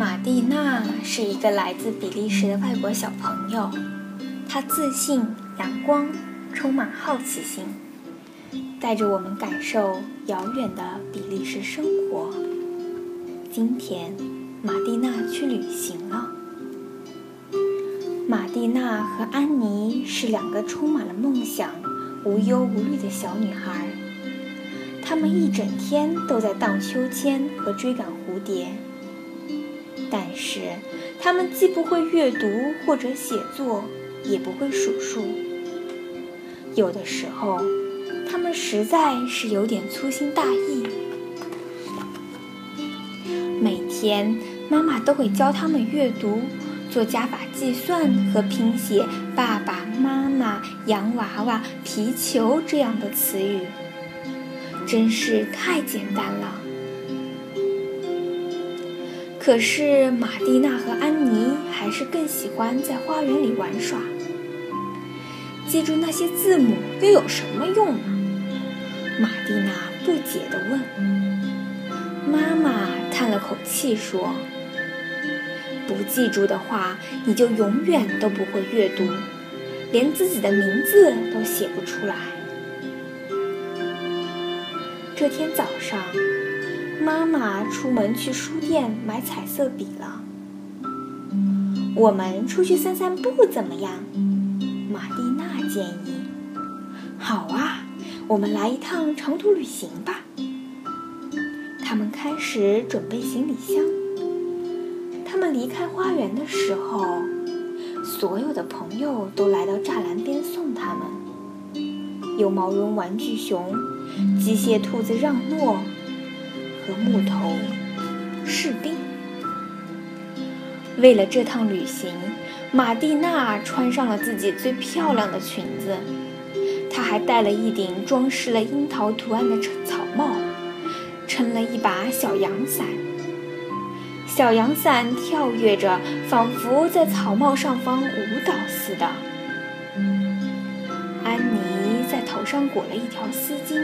马蒂娜是一个来自比利时的外国小朋友，她自信、阳光，充满好奇心，带着我们感受遥远的比利时生活。今天，马蒂娜去旅行了。马蒂娜和安妮是两个充满了梦想、无忧无虑的小女孩。她们一整天都在荡秋千和追赶蝴蝶。但是，他们既不会阅读或者写作，也不会数数。有的时候，他们实在是有点粗心大意。每天，妈妈都会教他们阅读、做加法计算和拼写“爸爸妈妈”“洋娃娃”“皮球”这样的词语，真是太简单了。可是马蒂娜和安妮还是更喜欢在花园里玩耍。记住那些字母又有什么用呢？马蒂娜不解地问。妈妈叹了口气说：“不记住的话，你就永远都不会阅读，连自己的名字都写不出来。”这天早上。妈妈出门去书店买彩色笔了。我们出去散散步怎么样？玛蒂娜建议。好啊，我们来一趟长途旅行吧。他们开始准备行李箱。他们离开花园的时候，所有的朋友都来到栅栏边送他们。有毛绒玩具熊、机械兔子让诺。和木头士兵。为了这趟旅行，马蒂娜穿上了自己最漂亮的裙子，她还戴了一顶装饰了樱桃图案的草帽，撑了一把小阳伞。小阳伞跳跃着，仿佛在草帽上方舞蹈似的。安妮在头上裹了一条丝巾。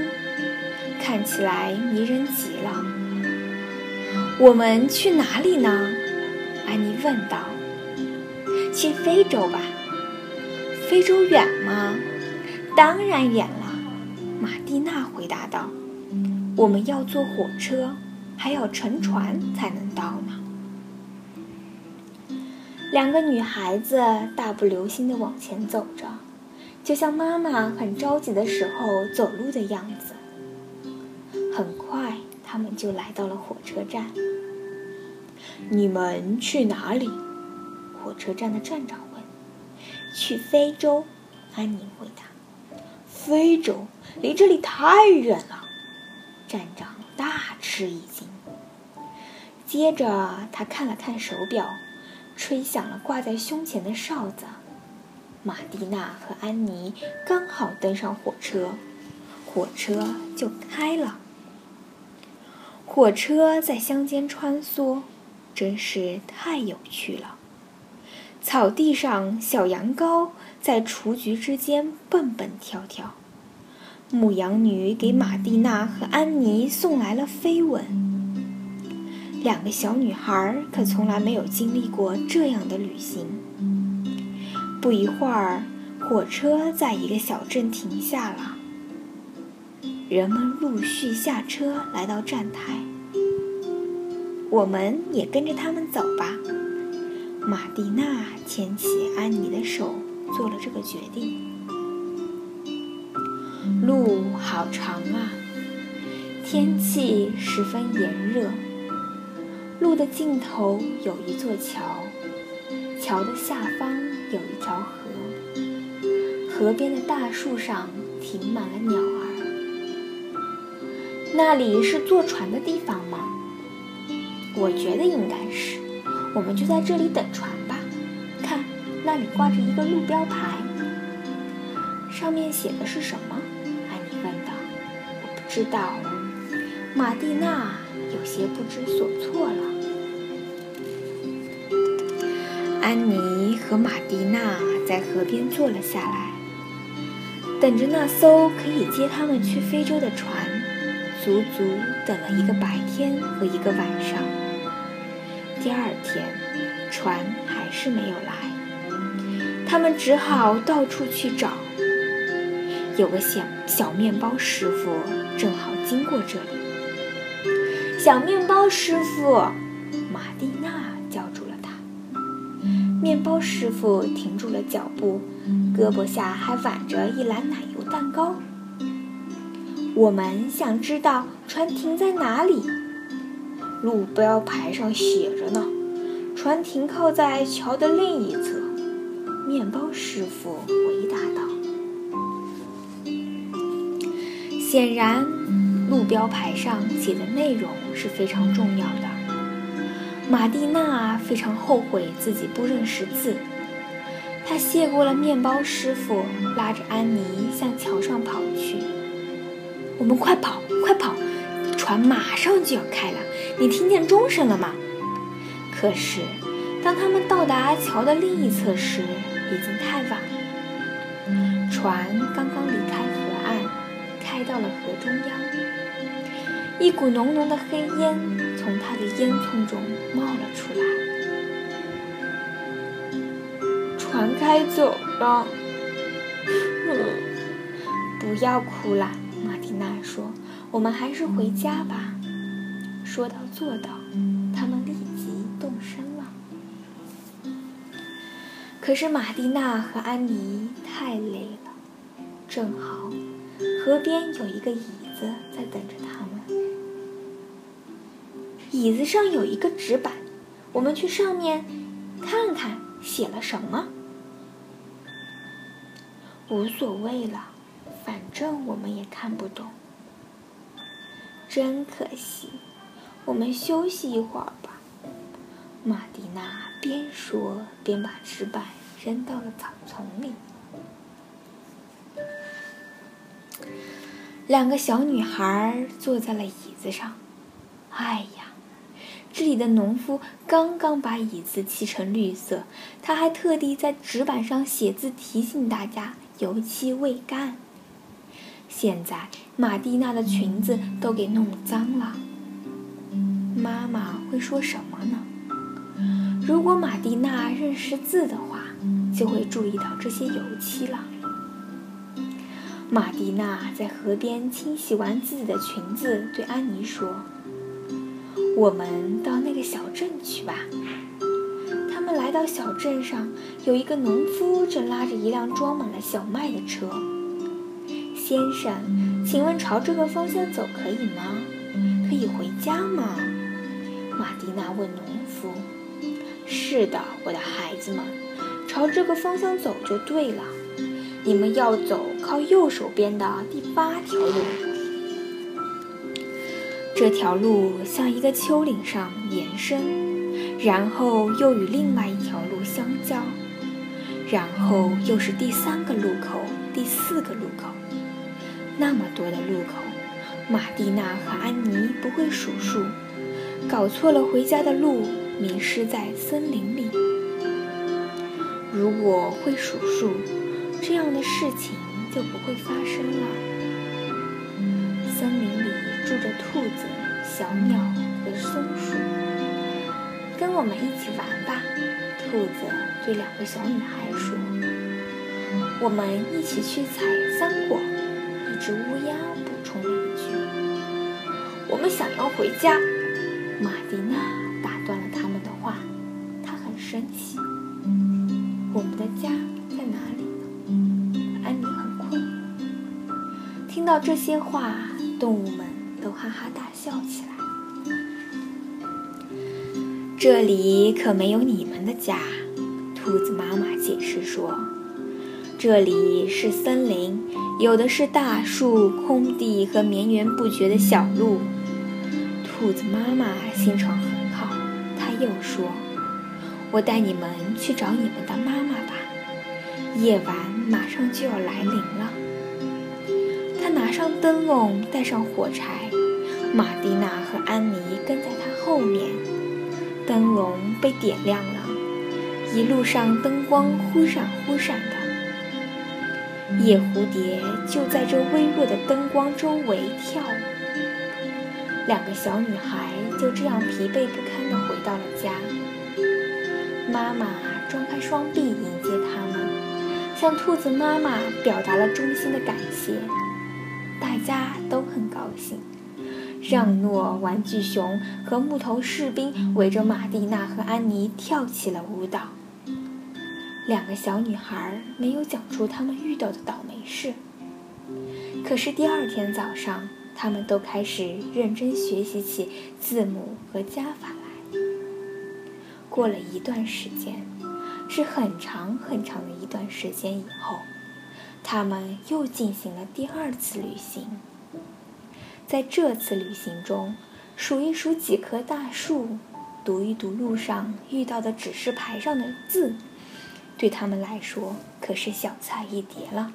看起来迷人极了。我们去哪里呢？安妮问道。去非洲吧。非洲远吗？当然远了。马蒂娜回答道。我们要坐火车，还要乘船才能到呢。两个女孩子大步流星地往前走着，就像妈妈很着急的时候走路的样子。他们就来到了火车站。你们去哪里？火车站的站长问。去非洲，安妮回答。非洲离这里太远了，站长大吃一惊。接着，他看了看手表，吹响了挂在胸前的哨子。玛蒂娜和安妮刚好登上火车，火车就开了。火车在乡间穿梭，真是太有趣了。草地上，小羊羔在雏菊之间蹦蹦跳跳。牧羊女给玛蒂娜和安妮送来了飞吻。两个小女孩可从来没有经历过这样的旅行。不一会儿，火车在一个小镇停下了。人们陆续下车，来到站台。我们也跟着他们走吧。玛蒂娜牵起安妮的手，做了这个决定。路好长啊，天气十分炎热。路的尽头有一座桥，桥的下方有一条河，河边的大树上停满了鸟。那里是坐船的地方吗？我觉得应该是。我们就在这里等船吧。看，那里挂着一个路标牌，上面写的是什么？安妮问道。我不知道。玛蒂娜有些不知所措了。安妮和玛蒂娜在河边坐了下来，等着那艘可以接他们去非洲的船。足足等了一个白天和一个晚上，第二天，船还是没有来，他们只好到处去找。有个小小面包师傅正好经过这里，小面包师傅，玛蒂娜叫住了他。面包师傅停住了脚步，胳膊下还挽着一篮奶油蛋糕。我们想知道船停在哪里，路标牌上写着呢，船停靠在桥的另一侧。面包师傅回答道。显然，路标牌上写的内容是非常重要的。玛蒂娜非常后悔自己不认识字，她谢过了面包师傅，拉着安妮向桥上跑去。我们快跑，快跑！船马上就要开了，你听见钟声了吗？可是，当他们到达桥的另一侧时，已经太晚了。船刚刚离开河岸。开到了河中央，一股浓浓的黑烟从他的烟囱中冒了出来。船开走了，不要哭了，：“我们还是回家吧。”说到做到，他们立即动身了。可是马蒂娜和安妮太累了，正好。河边有一个椅子在等着他们，椅子上有一个纸板，我们去上面看看写了什么。无所谓了，反正我们也看不懂。真可惜，我们休息一会儿吧。玛蒂娜边说边把纸板扔到了草丛里。两个小女孩坐在了椅子上。哎呀，这里的农夫刚刚把椅子漆成绿色，他还特地在纸板上写字提醒大家油漆未干。现在马蒂娜的裙子都给弄脏了。妈妈会说什么呢？如果马蒂娜认识字的话，就会注意到这些油漆了。马蒂娜在河边清洗完自己的裙子，对安妮说：“我们到那个小镇去吧。”他们来到小镇上，有一个农夫正拉着一辆装满了小麦的车。先生，请问朝这个方向走可以吗？可以回家吗？玛蒂娜问农夫。“是的，我的孩子们，朝这个方向走就对了。”你们要走靠右手边的第八条路，这条路向一个丘陵上延伸，然后又与另外一条路相交，然后又是第三个路口、第四个路口。那么多的路口，玛蒂娜和安妮不会数数，搞错了回家的路，迷失在森林里。如果会数数。这样的事情就不会发生了。森林里住着兔子、小鸟和松鼠，跟我们一起玩吧。兔子对两个小女孩说：“我们一起去采桑果。”只乌鸦补充了一句：“我们想要回家。”玛蒂娜打断了他们的话，她很生气。我们的家在哪里？安妮很困听到这些话，动物们都哈哈大笑起来。这里可没有你们的家，兔子妈妈解释说：“这里是森林，有的是大树、空地和绵延不绝的小路。”兔子妈妈心肠很好，她又说：“我带你们去找你们的妈妈吧，夜晚马上就要来临了。”他拿上灯笼，带上火柴，玛蒂娜和安妮跟在他后面。灯笼被点亮了，一路上灯光忽闪忽闪的。夜蝴蝶就在这微弱的灯光周围跳舞。两个小女孩就这样疲惫不堪地回到了家。妈妈张开双臂迎接他们，向兔子妈妈表达了衷心的感谢。大家都很高兴。让诺玩具熊和木头士兵围着玛蒂娜和安妮跳起了舞蹈。两个小女孩没有讲出她们遇到的倒霉事。可是第二天早上，她们都开始认真学习起字母和加法来。过了一段时间，是很长很长的一段时间以后，他们又进行了第二次旅行。在这次旅行中，数一数几棵大树，读一读路上遇到的指示牌上的字。对他们来说，可是小菜一碟了。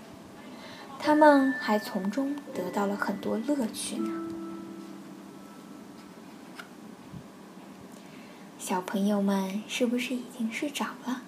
他们还从中得到了很多乐趣呢。小朋友们是不是已经睡着了？